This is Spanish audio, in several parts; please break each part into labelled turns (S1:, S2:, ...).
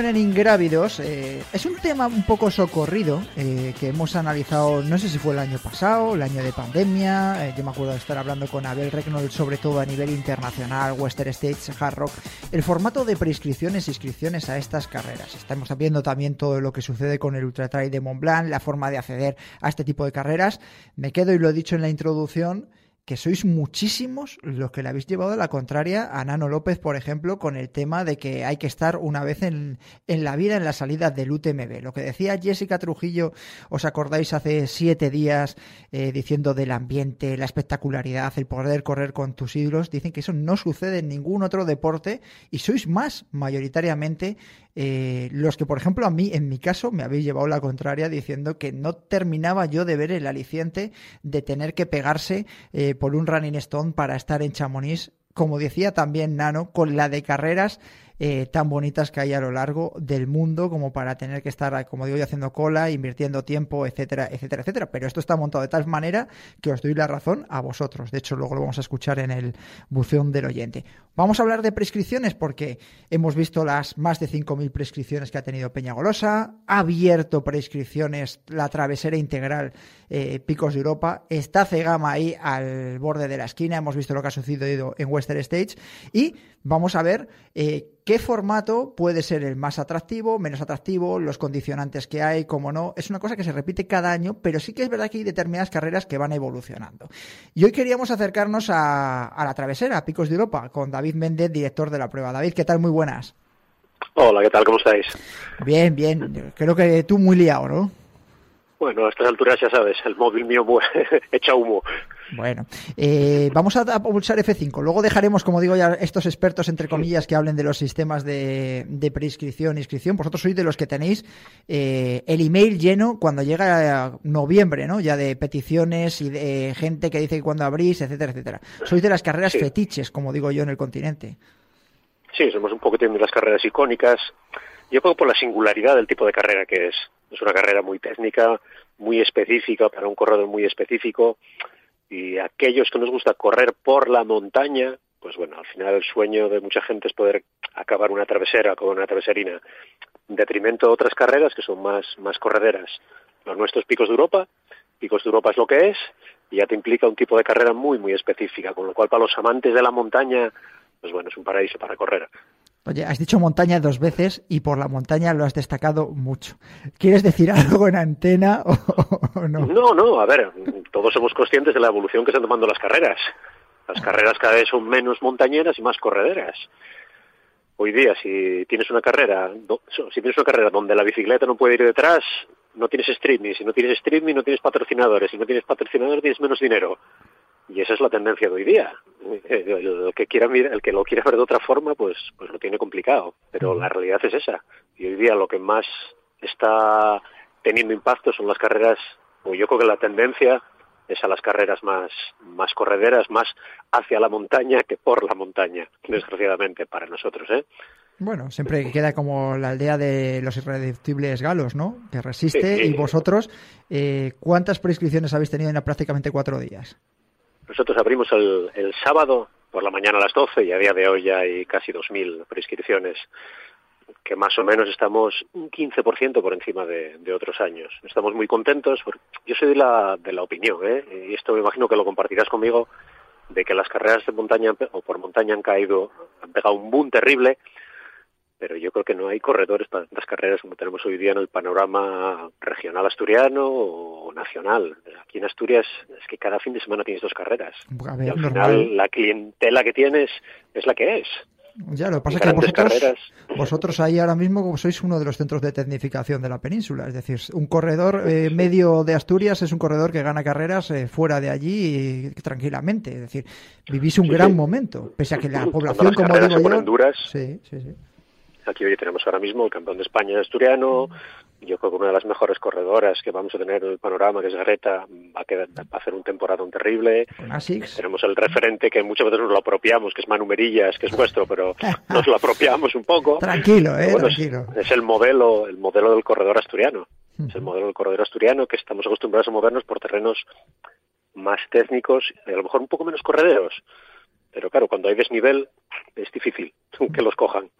S1: En ingrávidos. eh, es un tema un poco socorrido eh, que hemos analizado, no sé si fue el año pasado, el año de pandemia. eh, yo me acuerdo de estar hablando con Abel Recknold, sobre todo a nivel internacional, Western States, Hard Rock. El formato de prescripciones e inscripciones a estas carreras. Estamos viendo también todo lo que sucede con el Ultra Trail de Mont Blanc, la forma de acceder a este tipo de carreras. Me quedo, y lo he dicho en la introducción, que sois muchísimos los que le habéis llevado a la contraria a Nano López, por ejemplo, con el tema de que hay que estar una vez en, en la vida en la salida del UTMB. Lo que decía Jessica Trujillo, ¿os acordáis hace siete días eh, diciendo del ambiente, la espectacularidad, el poder correr con tus ídolos? Dicen que eso no sucede en ningún otro deporte y sois más mayoritariamente eh, los que, por ejemplo, a mí, en mi caso, me habéis llevado la contraria diciendo que no terminaba yo de ver el aliciente de tener que pegarse eh, por un running stone para estar en Chamonix, como decía también Nano, con la de carreras eh, tan bonitas que hay a lo largo del mundo como para tener que estar, como digo yo, haciendo cola, invirtiendo tiempo, etcétera, etcétera, etcétera. Pero esto está montado de tal manera que os doy la razón a vosotros. De hecho, luego lo vamos a escuchar en el buzón del oyente. Vamos a hablar de prescripciones porque hemos visto las más de 5.000 prescripciones que ha tenido Peñagolosa, ha abierto prescripciones la travesera integral eh, Picos de Europa, está Cegama ahí al borde de la esquina, hemos visto lo que ha sucedido en Western States y vamos a ver eh, qué formato puede ser el más atractivo, menos atractivo, los condicionantes que hay, como no. Es una cosa que se repite cada año, pero sí que es verdad que hay determinadas carreras que van evolucionando. Y hoy queríamos acercarnos a, a la travesera, a Picos de Europa, con David Méndez, director de la prueba. David, ¿qué tal? Muy buenas.
S2: Hola, ¿qué tal? ¿Cómo estáis?
S1: Bien, bien. Creo que tú muy liado, ¿no?
S2: Bueno, a estas alturas ya sabes, el móvil mío mu- echa humo.
S1: Bueno, eh, vamos a, a pulsar F5. Luego dejaremos, como digo ya, estos expertos, entre comillas, que hablen de los sistemas de, de preinscripción e inscripción. Vosotros sois de los que tenéis eh, el email lleno cuando llega noviembre, ¿no? Ya de peticiones y de gente que dice que cuando abrís, etcétera, etcétera. Sois de las carreras
S2: Sí.
S1: fetiches, como digo yo, en el continente.
S2: Sí, somos un poquitín de las carreras icónicas. Yo creo por la singularidad del tipo de carrera que es. Es una carrera muy técnica, muy específica, para un corredor muy específico. Y aquellos que nos gusta correr por la montaña, pues bueno, al final el sueño de mucha gente es poder acabar una travesera con una traveserina, en detrimento de otras carreras que son más, más correderas. Los nuestros picos de Europa, picos de Europa es lo que es, y ya te implica un tipo de carrera muy, muy específica, con lo cual para los amantes de la montaña, pues bueno, es un paraíso para correr.
S1: Oye, has dicho montaña dos veces y por la montaña lo has destacado mucho. ¿Quieres decir algo en antena o, no?
S2: No, no, a ver, todos somos conscientes de la evolución que están tomando las carreras. Las carreras cada vez son menos montañeras y más correderas. Hoy día, si tienes una carrera, si tienes una carrera donde la bicicleta no puede ir detrás, no tienes streaming. Si no tienes streaming, no tienes patrocinadores. Si no tienes patrocinadores, tienes menos dinero. Y esa es la tendencia de hoy día. El que quiera el que lo quiera ver de otra forma, pues, pues lo tiene complicado. Pero la realidad es esa. Y hoy día lo que más está teniendo impacto son las carreras, o yo creo que la tendencia es a las carreras más, más correderas, más hacia la montaña que por la montaña, desgraciadamente para nosotros, ¿eh?
S1: Bueno, siempre queda como la aldea de los irreductibles galos, ¿no? Que resiste. Y vosotros, eh, ¿cuántas prescripciones habéis tenido en prácticamente cuatro días?
S2: Nosotros abrimos el, el, sábado por la mañana a las 12 y a día de hoy ya hay casi 2.000 prescripciones que más o menos estamos un 15% por encima de, de, otros años. Estamos muy contentos. Porque yo soy de la, de la opinión, ¿eh? y esto me imagino que lo compartirás conmigo, de que las carreras de montaña o por montaña han caído, han pegado un boom terrible, pero yo creo que no hay corredores para tantas carreras como tenemos hoy día en el panorama regional asturiano o nacional. Aquí en Asturias es que cada fin de semana tienes dos carreras. y al final la clientela que tienes es la que es.
S1: Ya, lo que pasa es que vosotros, vosotros ahí ahora mismo sois uno de los centros de tecnificación de la península. Es decir, un corredor eh, medio de Asturias es un corredor que gana carreras eh, fuera de allí tranquilamente. Es decir, vivís un gran momento, pese a que la población, como digo
S2: yo... Sí, sí, sí. Aquí hoy tenemos ahora mismo el campeón de España asturiano, yo creo que una de las mejores corredoras que vamos a tener en el panorama, que es Garreta, va a, quedar, va a hacer un temporadón terrible. Tenemos el referente que muchas veces nos lo apropiamos, que es Manu Merillas, que es vuestro, pero nos lo apropiamos un poco.
S1: Tranquilo, eh, tranquilo.
S2: Es, es, el modelo, el modelo del corredor asturiano. Es el modelo del corredor asturiano que estamos acostumbrados a movernos por terrenos más técnicos y a lo mejor un poco menos correderos. Pero claro, cuando hay desnivel es difícil que los cojan.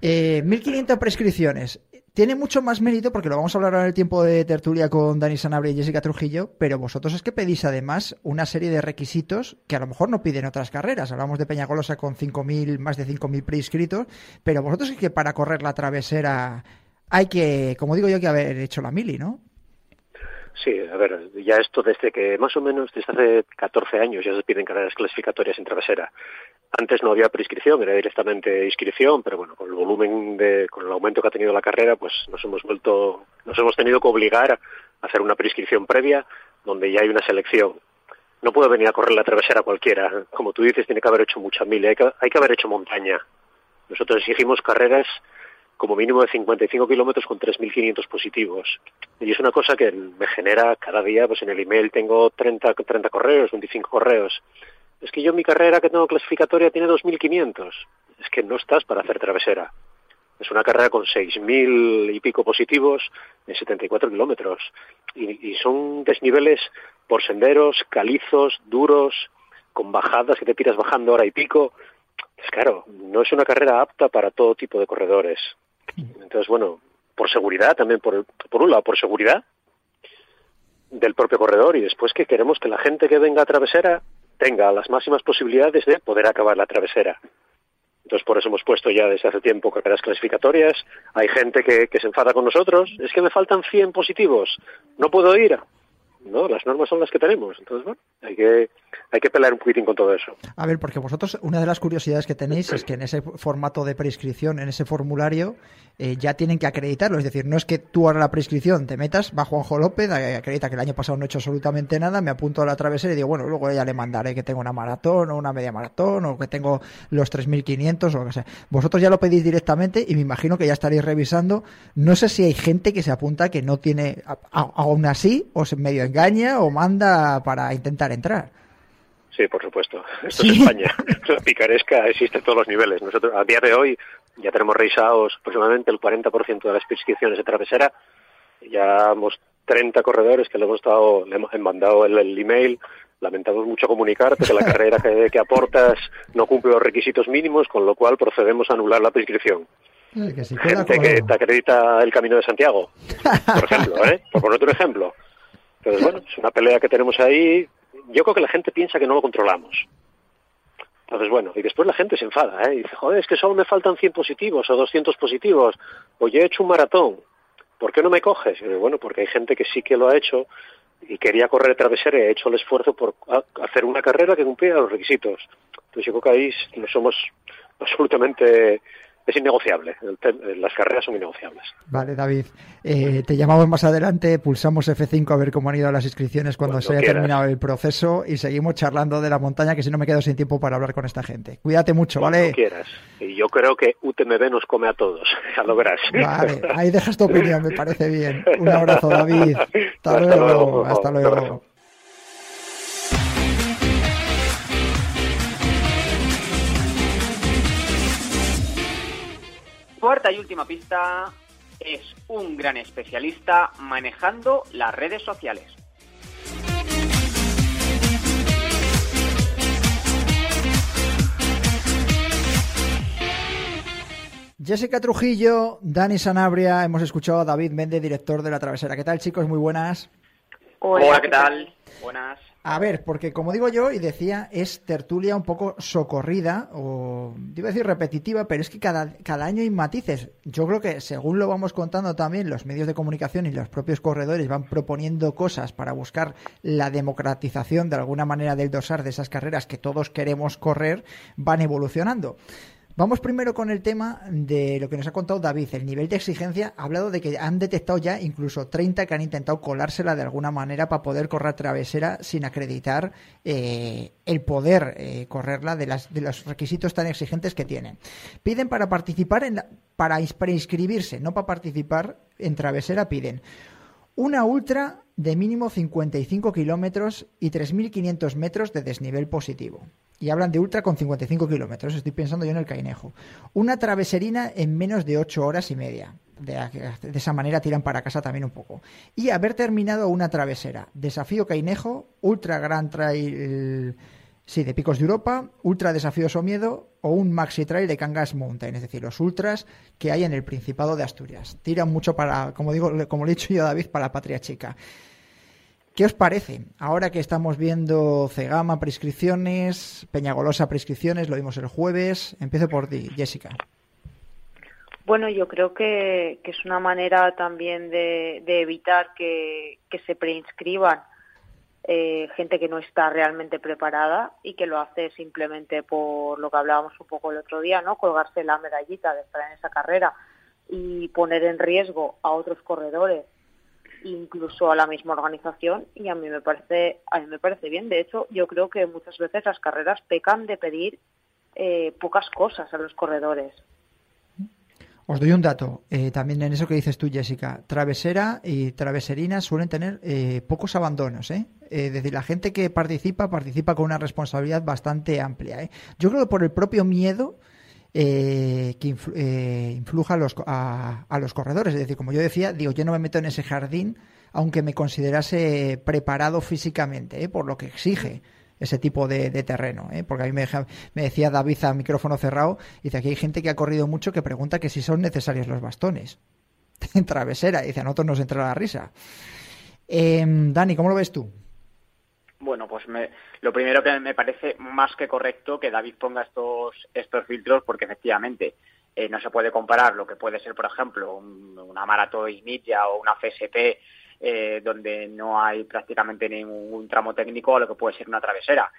S1: Eh, 1.500 prescripciones. Tiene mucho más mérito porque lo vamos a hablar ahora en el tiempo de tertulia con Dani Sanabria y Jessica Trujillo, pero vosotros es que pedís además una serie de requisitos que a lo mejor no piden otras carreras. Hablamos de Peñagolosa con 5.000, más de 5.000 prescritos, pero vosotros es que para correr la travesera hay que, como digo yo, que haber hecho la mili, ¿no?
S2: Sí, a ver, ya esto desde que más o menos desde hace 14 años ya se piden carreras clasificatorias en travesera. Antes no había prescripción, era directamente inscripción, pero bueno, con el volumen de, con el aumento que ha tenido la carrera, pues nos hemos vuelto, nos hemos tenido que obligar a hacer una prescripción previa donde ya hay una selección. No puedo venir a correr la travesera cualquiera. Como tú dices, tiene que haber hecho mucha milla, hay que, hay que haber hecho montaña. Nosotros exigimos carreras como mínimo de 55 kilómetros con 3.500 positivos. Y es una cosa que me genera cada día, pues en el email tengo 30, 30 correos, 25 correos es que yo mi carrera que tengo clasificatoria tiene 2.500. Es que no estás para hacer travesera. Es una carrera con 6.000 y pico positivos en 74 kilómetros. Y, son desniveles por senderos, calizos, duros, con bajadas que te tiras bajando hora y pico. Es claro, no es una carrera apta para todo tipo de corredores. Entonces, bueno, por seguridad también, por, por un lado, por seguridad del propio corredor y después que queremos que la gente que venga a travesera tenga las máximas posibilidades de poder acabar la travesera. Entonces, por eso hemos puesto ya desde hace tiempo carreras clasificatorias. Hay gente que, que se enfada con nosotros. Es que me faltan 100 positivos. No puedo ir. No, las normas son las que tenemos. Entonces, bueno, hay que, hay que pelear un poquitín con todo eso.
S1: A ver, porque vosotros, una de las curiosidades que tenéis es que en ese formato de prescripción, en ese formulario, eh, ya tienen que acreditarlo. Es decir, no es que tú ahora la prescripción te metas, va Juanjo López, acredita que el año pasado no he hecho absolutamente nada, me apunto a la travesera y digo, bueno, luego ya le mandaré que tengo una maratón o una media maratón o que tengo los 3.500 o lo que sea. Vosotros ya lo pedís directamente y me imagino que ya estaréis revisando. No sé si hay gente que se apunta que no tiene, aún así, o se medio engaña o manda para intentar entrar.
S2: Sí, por supuesto. Esto es España. La picaresca existe en todos los niveles. Nosotros, a día de hoy, ya tenemos revisados aproximadamente el 40% de las prescripciones de travesera Ya hemos 30 corredores que le hemos dado, le hemos mandado el, email. Lamentamos mucho comunicarte que la carrera que, aportas no cumple los requisitos mínimos, con lo cual procedemos a anular la prescripción. Gente que te acredita el Camino de Santiago, por ejemplo, ¿eh? por poner otro ejemplo. Entonces, bueno, es una pelea que tenemos ahí. Yo creo que la gente piensa que no lo controlamos. Entonces, bueno, y después la gente se enfada, ¿eh? Y dice, joder, es que solo me faltan 100 positivos o 200 positivos. O yo he hecho un maratón. ¿Por qué no me coges? Bueno, porque hay gente que sí que lo ha hecho y quería correr travesera y ha hecho el esfuerzo por hacer una carrera que cumpliera los requisitos. Entonces yo creo que ahí no somos absolutamente es innegociable. las carreras son innegociables.
S1: Vale, David. Eh, te llamamos más adelante, pulsamos F5 a ver cómo han ido las inscripciones cuando, se haya terminado el proceso y seguimos charlando de la montaña, que si no me quedo sin tiempo para hablar con esta gente. Cuídate mucho, ¿vale?
S2: quieras. Y yo creo que UTMB nos come a todos, ya lo verás.
S1: Vale, ahí dejas tu opinión, me parece bien. Un abrazo, David. Hasta, luego. Hasta luego.
S3: Cuarta y última pista es un gran especialista manejando las redes sociales.
S1: Jessica Trujillo, Dani Sanabria, hemos escuchado a David Méndez, director de La Travesera. ¿Qué tal, chicos? Muy buenas.
S3: Hola, ¿qué tal? Buenas.
S1: A ver, porque como digo yo y decía, es tertulia un poco socorrida o, iba a decir repetitiva, pero es que cada, cada año hay matices. Yo creo que según lo vamos contando también, los medios de comunicación y los propios corredores van proponiendo cosas para buscar la democratización de alguna manera del dosar de esas carreras que todos queremos correr, van evolucionando. Vamos primero con el tema de lo que nos ha contado David, el nivel de exigencia. Ha hablado de que han detectado ya incluso 30 que han intentado colársela de alguna manera para poder correr travesera sin acreditar eh, el poder eh, correrla de, las, de los requisitos tan exigentes que tienen. Piden para participar, en para, para inscribirse, no para participar en travesera, piden una ultra de mínimo 55 kilómetros y 3.500 metros de desnivel positivo y hablan de ultra con 55 kilómetros. Estoy pensando yo en el Cainejo. Una traveserina en menos de 8 horas y media. De, esa manera tiran para casa también un poco. Y haber terminado una travesera. Desafío Cainejo, Ultra Grand Trail sí, de Picos de Europa, Ultra Desafío Somiedo o un Maxi Trail de Cangas Mountain, es decir, los ultras que hay en el Principado de Asturias. Tiran mucho para, como digo, como le he dicho yo a David, para la patria chica. ¿Qué os parece? Ahora que estamos viendo Cegama prescripciones, Peñagolosa prescripciones, lo vimos el jueves. Empiezo por ti, Jessica.
S4: Bueno, yo creo que, es una manera también de, evitar que, se preinscriban eh, gente que no está realmente preparada y que lo hace simplemente por lo que hablábamos un poco el otro día, ¿no? Colgarse la medallita de estar en esa carrera y poner en riesgo a otros corredores incluso a la misma organización y a mí me parece a mí me parece bien de hecho yo creo que muchas veces las carreras pecan de pedir eh, pocas cosas a los corredores
S1: os doy un dato, eh, también en eso que dices tú, Jessica. Travesera y traveserina suelen tener eh, pocos abandonos, ¿eh? Es decir, la gente que participa, participa con una responsabilidad bastante amplia. Yo creo que por el propio miedo eh, que eh, influja a los, a, los corredores. Es decir, como yo decía, digo, yo no me meto en ese jardín aunque me considerase preparado físicamente, ¿eh? por lo que exige ese tipo de, terreno. Porque a mí me, decía David a micrófono cerrado, dice, aquí hay gente que ha corrido mucho que pregunta que si son necesarios los bastones. en travesera, dice, a nosotros nos entra la risa. Em, Dani, ¿cómo lo ves tú?
S3: Bueno, pues me, lo primero que me parece más que correcto que David ponga estos, estos filtros porque efectivamente eh, no se puede comparar lo que puede ser, por ejemplo, una maratón media o una FSP eh, donde no hay prácticamente ningún tramo técnico a lo que puede ser una travesera.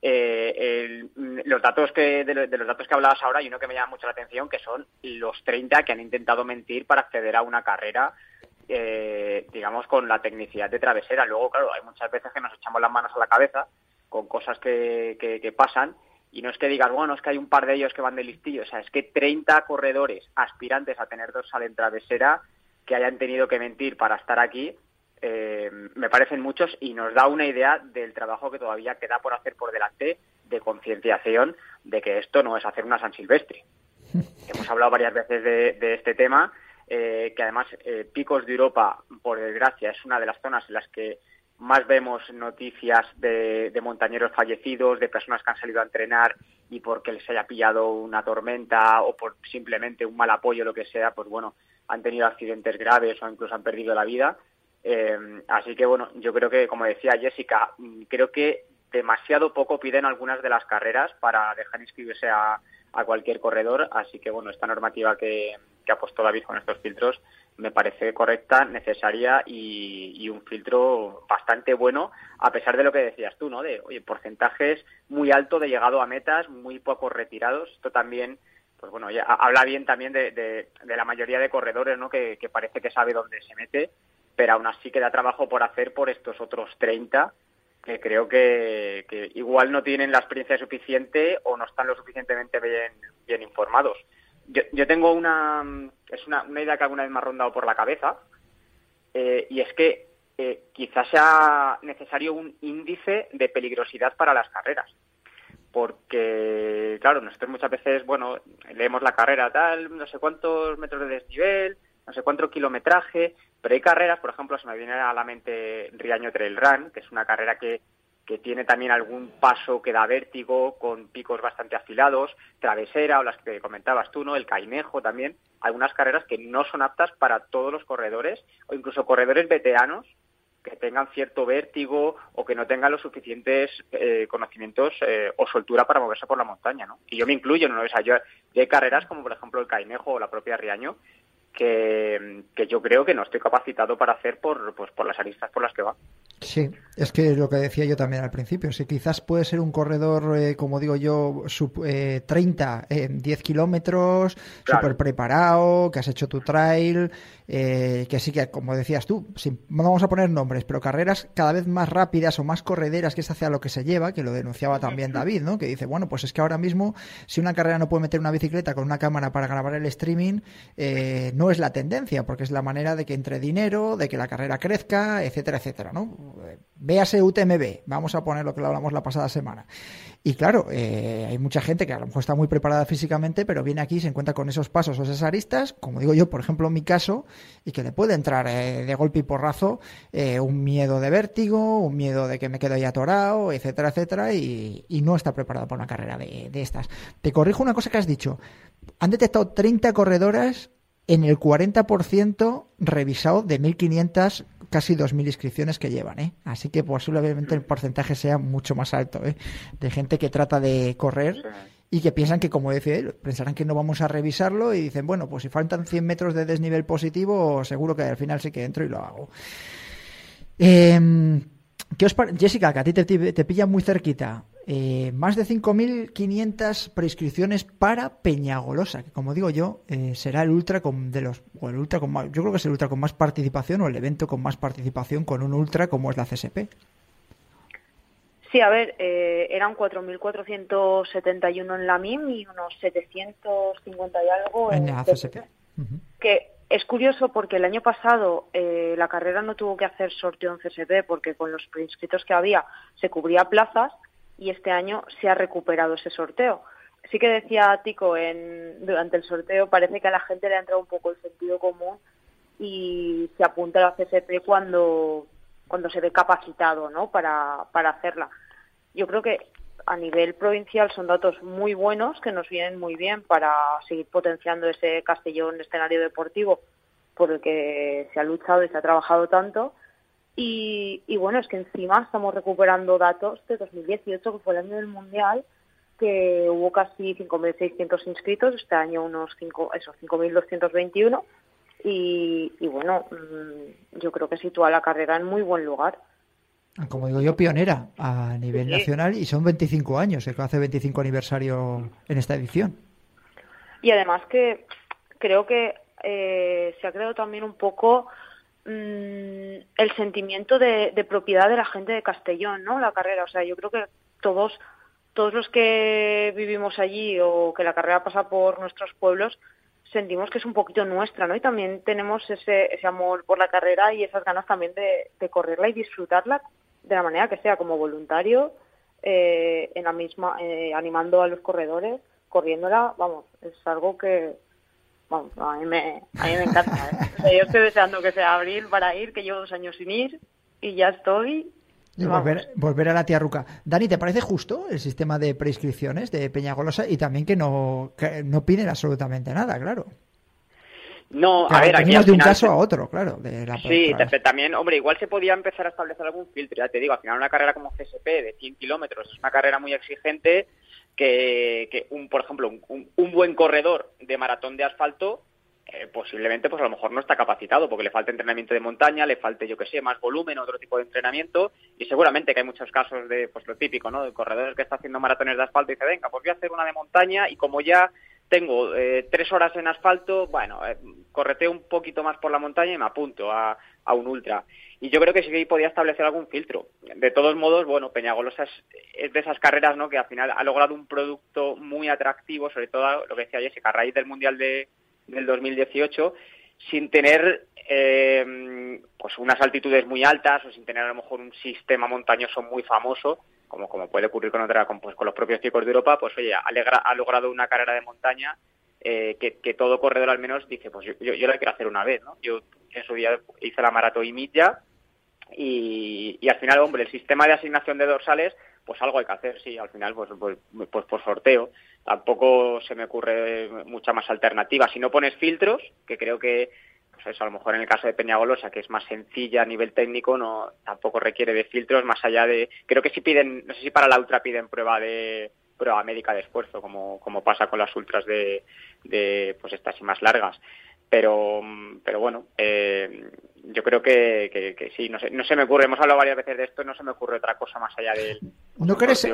S3: Eh, los datos que de, los datos que hablabas ahora hay uno que me llama mucho la atención que son los 30 que han intentado mentir para acceder a una carrera eh, digamos, con la tecnicidad de travesera. Luego, claro, hay muchas veces que nos echamos las manos a la cabeza con cosas que, que, pasan y no es que digas, bueno, es que hay un par de ellos que van de listillo, o sea, es que 30 corredores aspirantes a tener dorsal en travesera que hayan tenido que mentir para estar aquí, eh, me parecen muchos y nos da una idea del trabajo que todavía queda por hacer por delante de concienciación de que esto no es hacer una San Silvestre. Hemos hablado varias veces de, de este tema eh, que además eh, Picos de Europa, por desgracia, es una de las zonas en las que más vemos noticias de, montañeros fallecidos, de personas que han salido a entrenar y porque les haya pillado una tormenta o por simplemente un mal apoyo, lo que sea, pues bueno, han tenido accidentes graves o incluso han perdido la vida. Eh, así que bueno, yo creo que, como decía Jessica, mm, creo que demasiado poco piden algunas de las carreras para dejar inscribirse a, a cualquier corredor. Así que bueno, esta normativa que, que ha puesto David con estos filtros me parece correcta, necesaria y, un filtro bastante bueno, a pesar de lo que decías tú, ¿no? De, oye, porcentajes muy altos de llegado a metas, muy pocos retirados. Esto también, pues bueno, habla bien también de, la mayoría de corredores, ¿no? Que, parece que sabe dónde se mete, pero aún así queda trabajo por hacer por estos otros 30 que creo que, igual no tienen la experiencia suficiente o no están lo suficientemente bien, informados. Yo, yo tengo una, es una, una, idea que alguna vez me ha rondado por la cabeza, eh, y es que eh, quizás sea necesario un índice de peligrosidad para las carreras. Porque, claro, nosotros muchas veces, bueno, leemos la carrera tal, no sé cuántos metros de desnivel, no sé cuánto kilometraje, pero hay carreras, por ejemplo, se me viene a la mente Riaño Trail Run, que es una carrera que que tiene también algún paso que da vértigo, con picos bastante afilados, travesera o las que comentabas tú, ¿no? El cainejo también, algunas carreras que no son aptas para todos los corredores o incluso corredores veteranos que tengan cierto vértigo o que no tengan los suficientes eh, conocimientos eh, o soltura para moverse por la montaña, ¿no? Y yo me incluyo, ¿no? O sea, yo, hay carreras como por ejemplo el Cainejo o la propia Riaño que, que yo creo que no estoy capacitado para hacer por, pues, por las aristas por las que va.
S1: Sí, es que lo que decía yo también al principio, si quizás puede ser un corredor, eh, como digo yo, sub, eh, 30 en 10 kilómetros, súper preparado, que has hecho tu trail, eh, que sí que, como decías tú, no vamos a poner nombres, pero carreras cada vez más rápidas o más correderas, que es hacia lo que se lleva, que lo denunciaba también David, ¿no? Que dice, bueno, pues es que ahora mismo, si una carrera no puede meter una bicicleta con una cámara para grabar el streaming, eh, no es la tendencia, porque es la manera de que entre dinero, de que la carrera crezca, etcétera, etcétera, ¿no? Véase UTMB, vamos a poner lo que lo hablamos la pasada semana. Y claro, eh, hay mucha gente que a lo mejor está muy preparada físicamente, pero viene aquí y se encuentra con esos pasos o esas aristas, como digo yo, por ejemplo, en mi caso, y que le puede entrar eh, de golpe y porrazo eh, un miedo de vértigo, un miedo de que me quedo ahí atorado, etcétera, etcétera, y, no está preparado para una carrera de, de estas. Te corrijo una cosa que has dicho. Han detectado 30 corredoras en el 40% revisado de 1.500 casi 2.000 inscripciones que llevan, ¿eh? Así que posiblemente el porcentaje sea mucho más alto, ¿eh? De gente que trata de correr y que piensan que, como decía él, pensarán que no vamos a revisarlo y dicen, bueno, pues si faltan 100 metros de desnivel positivo, seguro que al final sí que entro y lo hago. Eh, ¿qué os Jessica, que a ti te, te pilla muy cerquita, eh, más de 5.500 prescripciones para Peñagolosa, que como digo yo, eh, será el ultra con de los o el ultra con más, yo creo que es el ultra con más participación o el evento con más participación con un ultra como es la CSP.
S4: Sí, a ver, eh, eran 4.471 en la MIM y unos 750 y algo en, la CSP. Que es curioso porque el año pasado eh, la carrera no tuvo que hacer sorteo en CSP porque con los preinscritos que había se cubría plazas y este año se ha recuperado ese sorteo. Sí que decía Tico en, durante el sorteo, parece que a la gente le ha entrado un poco el sentido común y se apunta a la CSP cuando, cuando se ve capacitado ¿no? para, para hacerla. Yo creo que a nivel provincial son datos muy buenos que nos vienen muy bien para seguir potenciando ese Castellón escenario deportivo por el que se ha luchado y se ha trabajado tanto y, bueno, es que encima estamos recuperando datos de 2018, que fue el año del Mundial, que hubo casi 5.600 inscritos, este año unos 5, esos 5.221. Y, y bueno, mm, yo creo que sitúa la carrera en muy buen lugar.
S1: Como digo yo, pionera a nivel nacional y son 25 años, que hace 25 aniversario en esta edición.
S4: Y además que creo que eh, se ha creado también un poco Mm, el sentimiento de, propiedad de la gente de Castellón, ¿no? La carrera, o sea, yo creo que todos todos los que vivimos allí o que la carrera pasa por nuestros pueblos sentimos que es un poquito nuestra, ¿no? Y también tenemos ese, ese amor por la carrera y esas ganas también de, correrla y disfrutarla de la manera que sea, como voluntario, eh, en la misma, eh, animando a los corredores, corriéndola, vamos, es algo que, Vamos, a mí me, a mí me encanta. ¿eh? yo estoy deseando que sea abril para ir, que llevo dos años sin ir y ya estoy.
S1: Y volver, volver, a la tía Ruca. Dani, ¿te parece justo el sistema de prescripciones de Peñagolosa y también que no, que no piden absolutamente nada, claro?
S3: No, a ver, aquí
S1: de un caso a otro, claro. De la
S3: sí, también, hombre, igual se podía empezar a establecer algún filtro. Ya te digo, al final una carrera como CSP de 100 kilómetros es una carrera muy exigente que, que un, por ejemplo, un, un buen corredor de maratón de asfalto eh, posiblemente pues a lo mejor no está capacitado porque le falta entrenamiento de montaña, le falte yo que sé, más volumen, otro tipo de entrenamiento y seguramente que hay muchos casos de pues lo típico, ¿no? De corredores que está haciendo maratones de asfalto y dice, venga, pues voy a hacer una de montaña y como ya tengo eh, tres horas en asfalto, bueno, eh, un poquito más por la montaña y me apunto a, a un ultra. Y yo creo que sí que podía establecer algún filtro. De todos modos, bueno, Peñagolosa es, de esas carreras, ¿no? Que al final ha logrado un producto muy atractivo, sobre todo lo que decía Jessica, a raíz del Mundial de, del 2018, sin tener eh, pues unas altitudes muy altas o sin tener a lo mejor un sistema montañoso muy famoso como, como puede ocurrir con, otra, con, pues, con los propios chicos de Europa, pues oye, ha, logrado una carrera de montaña eh, que, todo corredor al menos dice, pues yo, yo, la quiero hacer una vez, ¿no? Yo en su día hice la maratón y milla y, y al final, hombre, el sistema de asignación de dorsales, pues algo hay que hacer, sí, al final, pues, pues, pues por sorteo. Tampoco se me ocurre mucha más alternativa. Si no pones filtros, que creo que pues eso, a lo mejor en el caso de Peñagolosa, que es más sencilla a nivel técnico, no tampoco requiere de filtros más allá de... Creo que sí piden, no sé si para la ultra piden prueba de prueba médica de esfuerzo, como, como pasa con las ultras de, de pues estas y más largas. Pero, pero bueno, eh, yo creo que, que, sí, no, sé, no se me ocurre, hemos hablado varias veces de esto, no se me ocurre otra cosa más allá del...
S1: ¿No crees,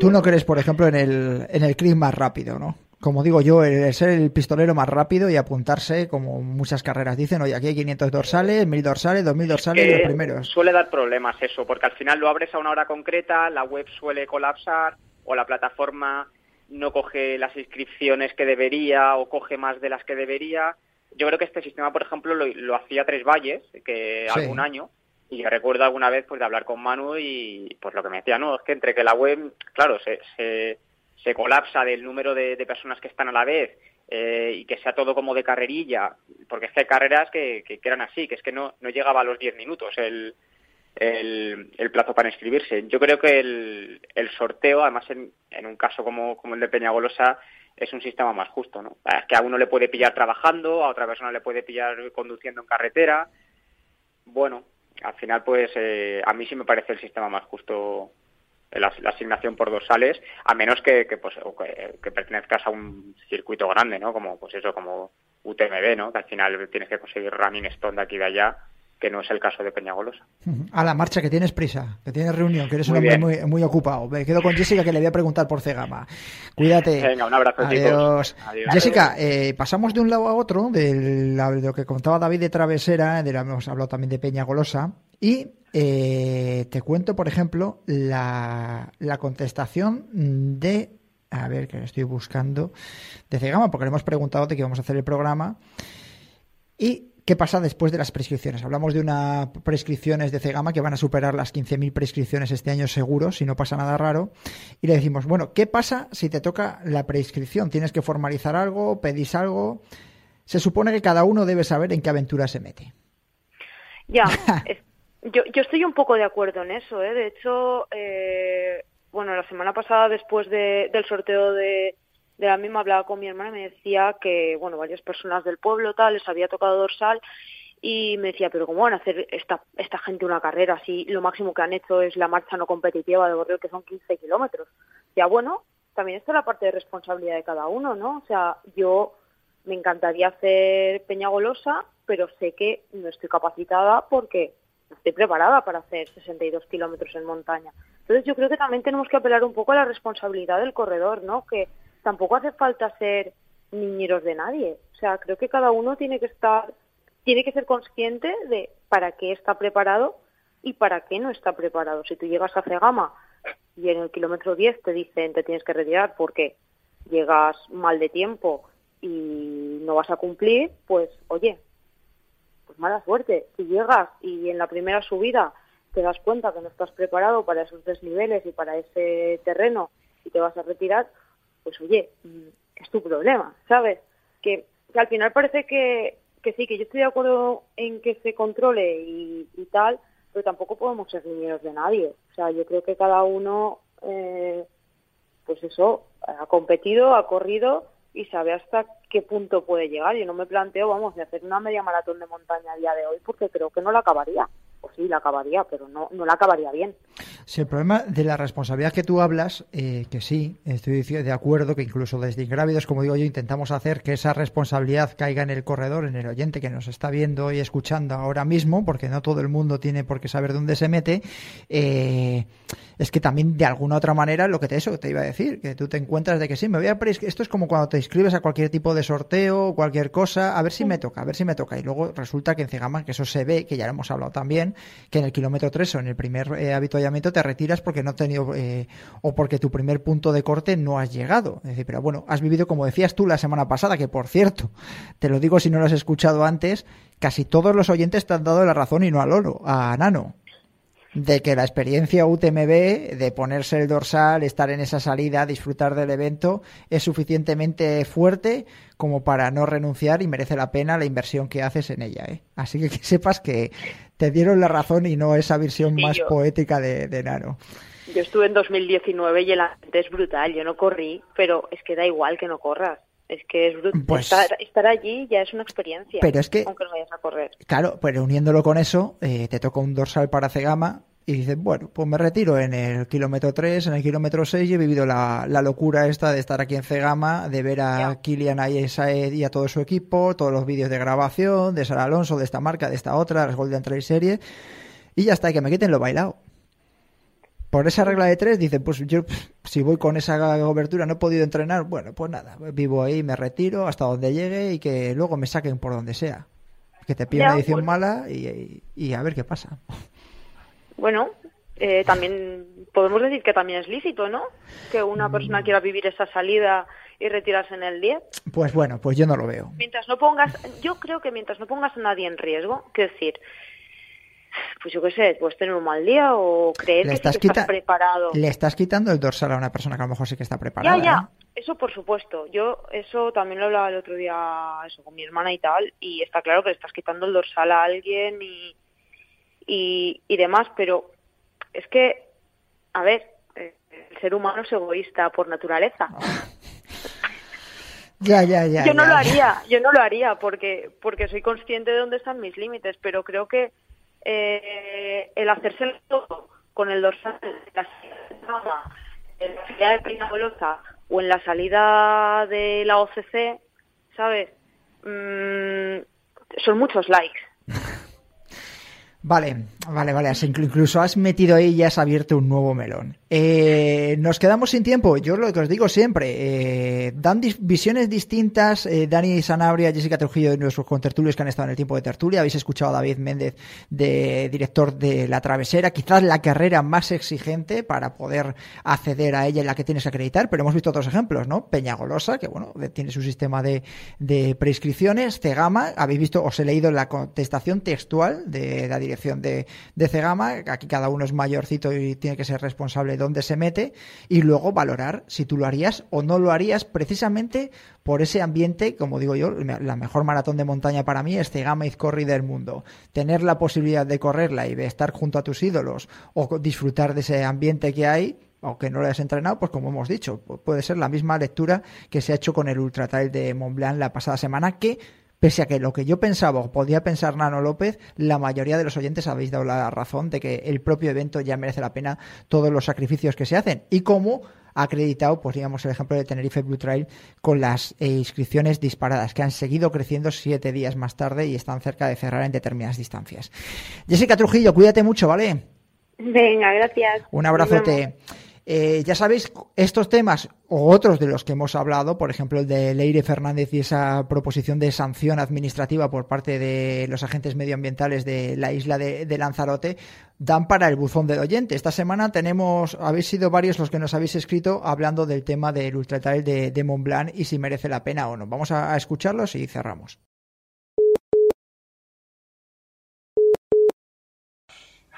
S1: tú no crees, por ejemplo, en el, en el clip más rápido, ¿no? como digo yo, el ser el pistolero más rápido y apuntarse, como muchas carreras dicen, oye, aquí hay 500 dorsales, 1000 dorsales, 2000 dorsales, los primeros.
S3: Suele dar problemas eso, porque al final lo abres a una hora concreta, la web suele colapsar o la plataforma no coge las inscripciones que debería o coge más de las que debería. Yo creo que este sistema, por ejemplo, lo, hacía Tres Valles, que algún año, y yo recuerdo alguna vez pues de hablar con Manu y pues lo que me decía, no, es que entre que la web, claro, se, se se colapsa del número de, personas que están a la vez eh, y que sea todo como de carrerilla, porque es que hay carreras que, que, eran así, que es que no, no llegaba a los 10 minutos el, el, el, plazo para inscribirse. Yo creo que el, el sorteo, además en, en, un caso como, como el de Peñagolosa, es un sistema más justo, ¿no? Es que a uno le puede pillar trabajando, a otra persona le puede pillar conduciendo en carretera. Bueno, al final, pues eh, a mí sí me parece el sistema más justo la, asignación por dorsales, a menos que, que pues, que, pertenezcas a un circuito grande, ¿no? Como, pues eso, como UTMB, ¿no? Que al final tienes que conseguir running stone de aquí y de allá, que no es el caso de Peñagolosa.
S1: A la marcha, que tienes prisa, que tienes reunión, que eres un hombre muy, muy, ocupado. Me quedo con Jessica, que le voy a preguntar por Cegama. Cuídate.
S3: Venga, un abrazo,
S1: Adiós. Jessica, eh, pasamos de un lado a otro, de lo que contaba David de Travesera, de la, hemos hablado también de Peñagolosa, y eh, te cuento, por ejemplo, la, la contestación de a ver que estoy buscando de Cegama porque le hemos preguntado de que vamos a hacer el programa y qué pasa después de las prescripciones. Hablamos de unas prescripciones de Cegama que van a superar las 15.000 prescripciones este año seguro, si no pasa nada raro. Y le decimos, bueno, ¿qué pasa si te toca la prescripción? ¿Tienes que formalizar algo? ¿Pedís algo? Se supone que cada uno debe saber en qué aventura se mete.
S4: Ya, Yo, yo estoy un poco de acuerdo en eso, ¿eh? De hecho, eh, bueno, la semana pasada, después de, del sorteo de, de la misma, hablaba con mi hermana y me decía que, bueno, varias personas del pueblo, tal, les había tocado dorsal y me decía, pero ¿cómo van a hacer esta, esta gente una carrera si lo máximo que han hecho es la marcha no competitiva de Borreo, que son 15 kilómetros? Ya, bueno, también está la parte de responsabilidad de cada uno, ¿no? O sea, yo me encantaría hacer Peñagolosa, pero sé que no estoy capacitada porque estoy preparada para hacer 62 kilómetros en montaña. Entonces yo creo que también tenemos que apelar un poco a la responsabilidad del corredor, ¿no? Que tampoco hace falta ser niñeros de nadie. O sea, creo que cada uno tiene que estar, tiene que ser consciente de para qué está preparado y para qué no está preparado. Si tú llegas a Cegama y en el kilómetro 10 te dicen te tienes que retirar porque llegas mal de tiempo y no vas a cumplir, pues oye, pues mala suerte. Si llegas y en la primera subida te das cuenta que no estás preparado para esos desniveles y para ese terreno y te vas a retirar, pues oye, mm, es tu problema, ¿sabes? Que que al final parece que, que sí, que yo estoy de acuerdo en que se controle y, tal, pero tampoco podemos ser niños de nadie. O sea, yo creo que cada uno, eh, pues eso, ha competido, ha corrido y sabe hasta qué punto puede llegar. Yo no me planteo, vamos, de hacer una media maratón de montaña a día de hoy porque creo que no la acabaría. O sí, la acabaría, pero no, no la acabaría bien.
S1: Sí, el problema de la responsabilidad que tú hablas, eh, que sí, estoy de acuerdo que incluso desde Ingrávidos, como digo yo, intentamos hacer que esa responsabilidad caiga en el corredor, en el oyente que nos está viendo y escuchando ahora mismo, porque no todo el mundo tiene por qué saber dónde se mete. Eh, es que también de alguna otra manera lo que te eso te iba a decir, que tú te encuentras de que sí, me voy a esto es como cuando te inscribes a cualquier tipo de sorteo, cualquier cosa, a ver si me toca, a ver si me toca y luego resulta que en Cegama, que eso se ve, que ya lo hemos hablado también, que en el kilómetro 3 o en el primer eh, habituallamiento te retiras porque no has tenido eh, o porque tu primer punto de corte no has llegado. Es decir, pero bueno, has vivido como decías tú la semana pasada, que por cierto, te lo digo si no lo has escuchado antes, casi todos los oyentes te han dado la razón y no a Lolo, a Nano de que la experiencia UTMB, de ponerse el dorsal, estar en esa salida, disfrutar del evento, es suficientemente fuerte como para no renunciar y merece la pena la inversión que haces en ella. ¿eh? Así que que sepas que te dieron la razón y no esa visión más poética de, de Nano.
S4: Yo estuve en 2019 y el ambiente es brutal. Yo no corrí, pero es que da igual que no corras. Es que es brutal. Pues estar, allí ya es una experiencia.
S1: Pero es que.
S4: Aunque no vayas a correr.
S1: Claro, pero uniéndolo con eso, eh, te toca un dorsal para Cegama y dices, bueno, pues me retiro en el kilómetro 3, en el kilómetro 6 y he vivido la, locura esta de estar aquí en Cegama, de ver a Kilian ahí y a todo su equipo, todos los vídeos de grabación, de Sara Alonso, de esta marca, de esta otra, las Golden Trail Series, y ya está, y que me quiten lo bailado. Por esa regla de tres, dicen, pues yo, si voy con esa cobertura, no he podido entrenar, bueno, pues nada, vivo ahí, me retiro hasta donde llegue y que luego me saquen por donde sea. Que te pida una edición pues mala y a ver qué pasa
S4: bueno, eh, también podemos decir que también es lícito, ¿no? Que una mm. persona quiera vivir esa salida y retirarse en el 10.
S1: Pues bueno, pues yo no lo veo.
S4: Mientras no pongas, yo creo que mientras no pongas a nadie en riesgo, que decir, pues yo qué sé, puedes tener un mal día o creer que, estás, preparado.
S1: Le estás quitando el dorsal a una persona que a lo mejor sí que está preparada.
S4: Ya, ya, ¿eh? eso por supuesto. Yo eso también lo hablaba el otro día eso con mi hermana y tal, y está claro que le estás quitando el dorsal a alguien y y, y demás, pero es que, a ver, eh, el ser humano es egoísta por naturaleza.
S1: Ya, ya, ya.
S4: Yo no lo haría, yo no lo haría porque, porque soy consciente de dónde están mis límites, pero creo que eh, el hacerse todo con el dorsal, la en la salida de Prima o en la salida de la OCC, ¿sabes? Mm, son muchos likes.
S1: Vale, vale, vale. Incluso has metido ahí y has abierto un nuevo melón. Eh, nos quedamos sin tiempo. Yo lo que os digo siempre, eh, dan visiones distintas. Eh, Dani Sanabria, Jessica Trujillo, nuestros contertulios que han estado en el tiempo de tertulia. Habéis escuchado a David Méndez, de director de La Travesera. Quizás la carrera más exigente para poder acceder a ella en la que tienes que acreditar, pero hemos visto otros ejemplos, ¿no? Peña Golosa, que bueno, tiene su sistema de, de prescripciones. Cegama, habéis visto, os he leído la contestación textual de la dirección de, de Cegama. Aquí cada uno es mayorcito y tiene que ser responsable dónde se mete y luego valorar si tú lo harías o no lo harías precisamente por ese ambiente, como digo yo, la mejor maratón de montaña para mí es Cegama Izcorri del mundo. Tener la posibilidad de correrla y de estar junto a tus ídolos o disfrutar de ese ambiente que hay, aunque no lo hayas entrenado, pues como hemos dicho, puede ser la misma lectura que se ha hecho con el Ultra Trail de Mont Blanc la pasada semana, que Pese a que lo que yo pensaba o podía pensar Nano López, la mayoría de los oyentes habéis dado la razón de que el propio evento ya merece la pena todos los sacrificios que se hacen. Y como ha acreditado, pues digamos, el ejemplo de Tenerife Blue Trail con las eh, inscripciones disparadas, que han seguido creciendo siete días más tarde y están cerca de cerrar en determinadas distancias. Jessica Trujillo, cuídate mucho, ¿vale?
S4: Venga, gracias.
S1: Un abrazote. Eh, ya sabéis, estos temas o otros de los que hemos hablado, por ejemplo el de Leire Fernández y esa proposición de sanción administrativa por parte de los agentes medioambientales de la isla de, Lanzarote, dan para el buzón del oyente. Esta semana tenemos, habéis sido varios los que nos habéis escrito hablando del tema del Ultra de, de y si merece la pena o no. Vamos a escucharlos y cerramos.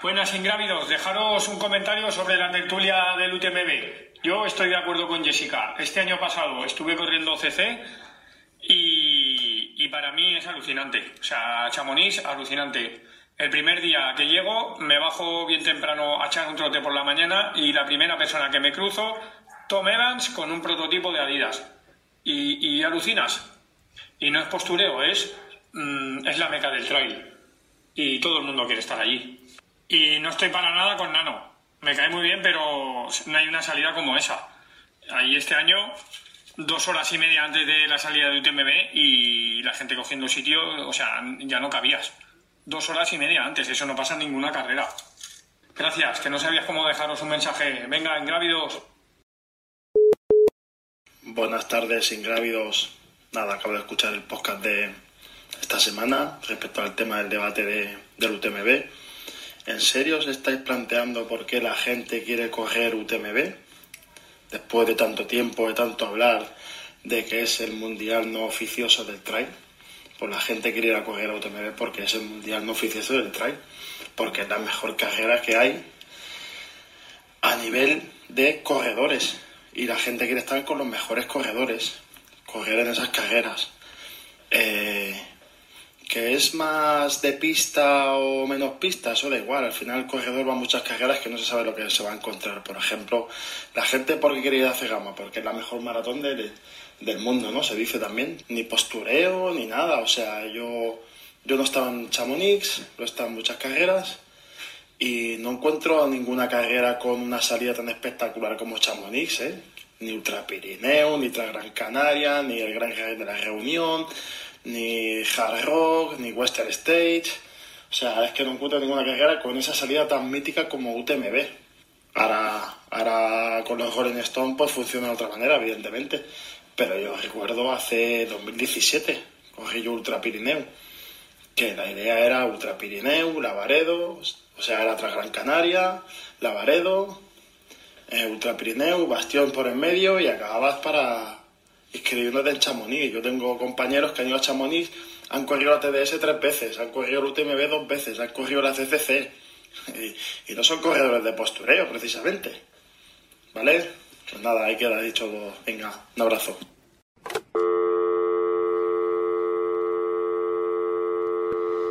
S5: Buenas ingrávidos, dejaros un comentario sobre la tertulia del UTMB. Yo estoy de acuerdo con Jessica. Este año pasado estuve corriendo CC y, para mí es alucinante. O sea, Chamonix, alucinante. El primer día que llego, me bajo bien temprano a echar un trote por la mañana y la primera persona que me cruzo, Tom Evans con un prototipo de Adidas. Y, alucinas. Y no es postureo, es, mm, es la meca del trail. Y todo el mundo quiere estar allí. Y no estoy para nada con Nano. Me cae muy bien, pero no hay una salida como esa. Ahí este año dos horas y media antes de la salida de UTMB y la gente cogiendo sitio, o sea, ya no cabías. Dos horas y media antes, eso no pasa en ninguna carrera. Gracias, que no sabías cómo dejaros un mensaje. Venga, ingrávidos.
S6: Buenas tardes, ingrávidos. Nada, acabo de escuchar el podcast de esta semana respecto al tema del debate de, del UTMB. ¿En serio os estáis planteando por qué la gente quiere coger UTMB? después de tanto tiempo, de tanto hablar de que es el mundial no oficioso del trail, pues la gente quiere ir a correr a UTMB porque es el mundial no oficioso del trail, porque es la mejor carrera que hay a nivel de corredores y la gente quiere estar con los mejores corredores, correr en esas carreras. Eh, que es más de pista o menos pista, eso da igual. Al final el corredor va a muchas carreras que no se sabe lo que se va a encontrar. Por ejemplo, la gente porque quiere ir a Cegama, porque es la mejor maratón del mundo, ¿no? Se dice también. Ni postureo, ni nada. O sea, yo, yo no estaba en Chamonix, no estaba en muchas carreras y no encuentro ninguna carrera con una salida tan espectacular como Chamonix, ¿eh? Ni Ultra Pirineo, ni Ultra Gran Canaria, ni el Gran Jerez de la Reunión ni Hard Rock, ni Western Stage. O sea, es que no encuentro ninguna carrera con esa salida tan mítica como UTMB. Ahora, ahora con los Golden Stone pues funciona de otra manera, evidentemente. Pero yo recuerdo hace 2017, cogí yo Ultra Pirineo, que la idea era Ultra Pirineo, Lavaredo, o sea, era tras Gran Canaria, Lavaredo, eh, Ultra Pirineo, Bastión por en medio y acababas para, inscribiéndote en Chamonix. Yo tengo compañeros que han ido a Chamonix, han corrido la TDS tres veces, han corrido el UTMB dos veces, han corrido la CCC. Y, no son corredores de postureo, precisamente. ¿Vale? Pues nada, ahí queda dicho. Venga, un abrazo.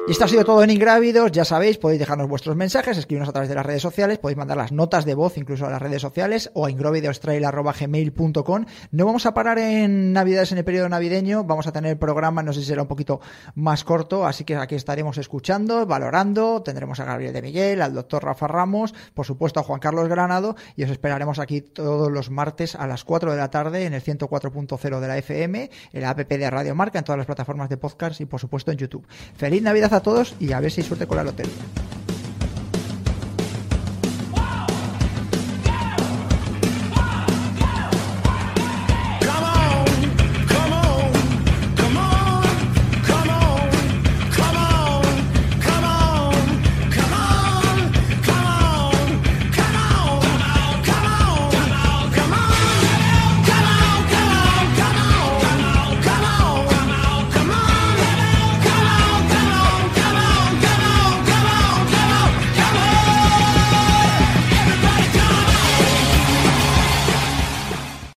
S1: Y esto ha sido todo en Ingrávidos. Ya sabéis, podéis dejarnos vuestros mensajes, escribirnos a través de las redes sociales, podéis mandar las notas de voz incluso a las redes sociales o a ingravidostrail.gmail.com. No vamos a parar en Navidades en el periodo navideño, vamos a tener programa, no sé si será un poquito más corto, así que aquí estaremos escuchando, valorando, tendremos a Gabriel de Miguel, al doctor Rafa Ramos, por supuesto a Juan Carlos Granado y os esperaremos aquí todos los martes a las 4 de la tarde en el 104.0 de la FM, en la app de Radio Marca, en todas las plataformas de podcast y por supuesto en YouTube. Feliz Navidad a todos y a ver si hay suerte con la lotería.